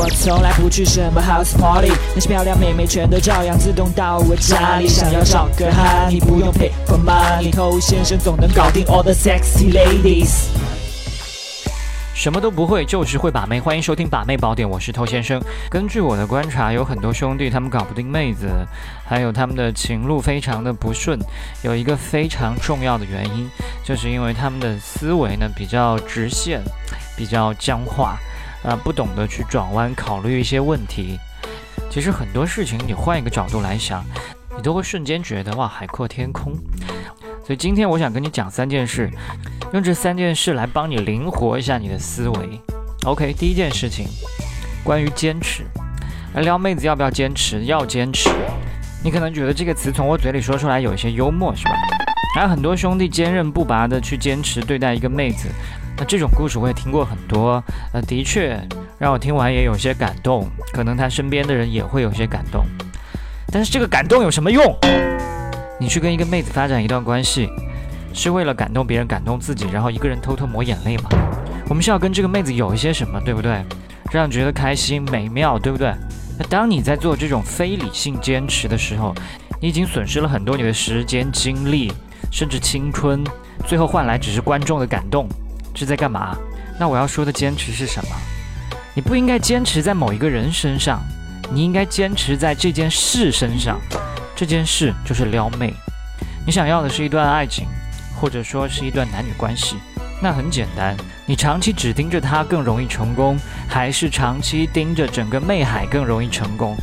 我从来不去什么 house party，那些漂亮妹妹全都照样自动到我家里。想要找个哈，你不用 pay for money，偷先生总能搞定 all the sexy ladies。什么都不会，就是会把妹。欢迎收听《把妹宝典》，我是偷先生。根据我的观察，有很多兄弟他们搞不定妹子，还有他们的情路非常的不顺。有一个非常重要的原因，就是因为他们的思维呢比较直线，比较僵化，啊，不懂得去转弯考虑一些问题。其实很多事情，你换一个角度来想，你都会瞬间觉得哇，海阔天空。所以今天我想跟你讲三件事。用这三件事来帮你灵活一下你的思维。OK，第一件事情，关于坚持。来撩妹子要不要坚持？要坚持。你可能觉得这个词从我嘴里说出来有一些幽默，是吧？还有很多兄弟坚韧不拔的去坚持对待一个妹子。那这种故事我也听过很多，呃，的确让我听完也有些感动。可能他身边的人也会有些感动。但是这个感动有什么用？你去跟一个妹子发展一段关系。是为了感动别人，感动自己，然后一个人偷偷抹眼泪吗？我们是要跟这个妹子有一些什么，对不对？让觉得开心、美妙，对不对？那当你在做这种非理性坚持的时候，你已经损失了很多你的时间、精力，甚至青春，最后换来只是观众的感动，是在干嘛？那我要说的坚持是什么？你不应该坚持在某一个人身上，你应该坚持在这件事身上。这件事就是撩妹。你想要的是一段爱情。或者说是一段男女关系，那很简单，你长期只盯着他更容易成功，还是长期盯着整个魅海更容易成功？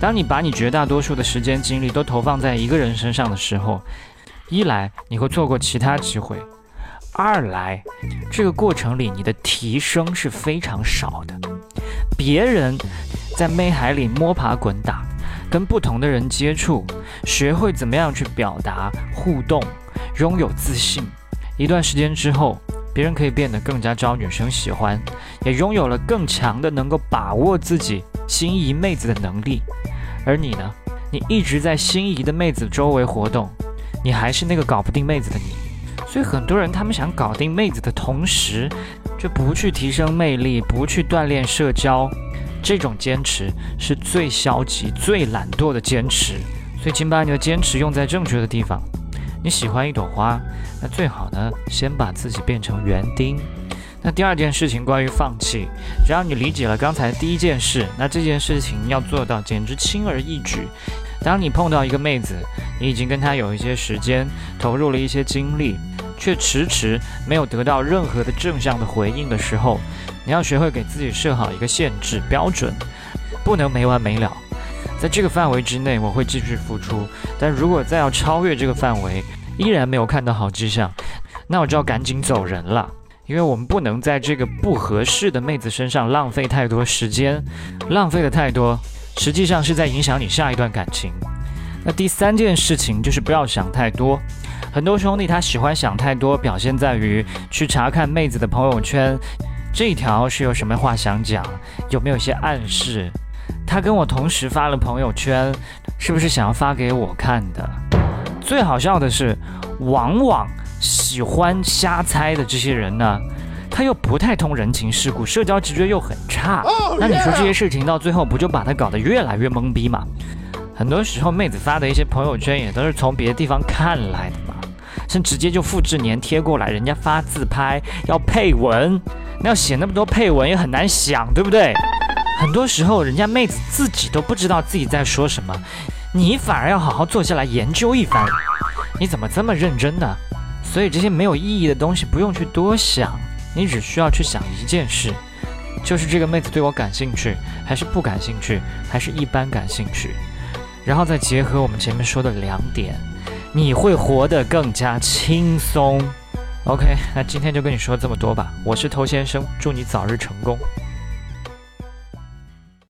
当你把你绝大多数的时间精力都投放在一个人身上的时候，一来你会错过其他机会，二来这个过程里你的提升是非常少的。别人在妹海里摸爬滚打，跟不同的人接触，学会怎么样去表达互动。拥有自信，一段时间之后，别人可以变得更加招女生喜欢，也拥有了更强的能够把握自己心仪妹子的能力。而你呢？你一直在心仪的妹子周围活动，你还是那个搞不定妹子的你。所以很多人他们想搞定妹子的同时，却不去提升魅力，不去锻炼社交，这种坚持是最消极、最懒惰的坚持。所以，请把你的坚持用在正确的地方。你喜欢一朵花，那最好呢，先把自己变成园丁。那第二件事情关于放弃，只要你理解了刚才第一件事，那这件事情要做到简直轻而易举。当你碰到一个妹子，你已经跟她有一些时间，投入了一些精力，却迟迟没有得到任何的正向的回应的时候，你要学会给自己设好一个限制标准，不能没完没了。在这个范围之内，我会继续付出。但如果再要超越这个范围，依然没有看到好迹象，那我就要赶紧走人了。因为我们不能在这个不合适的妹子身上浪费太多时间，浪费的太多，实际上是在影响你下一段感情。那第三件事情就是不要想太多。很多兄弟他喜欢想太多，表现在于去查看妹子的朋友圈，这一条是有什么话想讲，有没有一些暗示？他跟我同时发了朋友圈，是不是想要发给我看的？最好笑的是，往往喜欢瞎猜的这些人呢，他又不太通人情世故，社交直觉又很差。那你说这些事情到最后不就把他搞得越来越懵逼吗？很多时候妹子发的一些朋友圈也都是从别的地方看来的嘛，甚至直接就复制粘贴过来。人家发自拍要配文，那要写那么多配文也很难想，对不对？很多时候，人家妹子自己都不知道自己在说什么，你反而要好好坐下来研究一番。你怎么这么认真呢？所以这些没有意义的东西不用去多想，你只需要去想一件事，就是这个妹子对我感兴趣，还是不感兴趣，还是一般感兴趣。然后再结合我们前面说的两点，你会活得更加轻松。OK，那今天就跟你说这么多吧。我是头先生，祝你早日成功。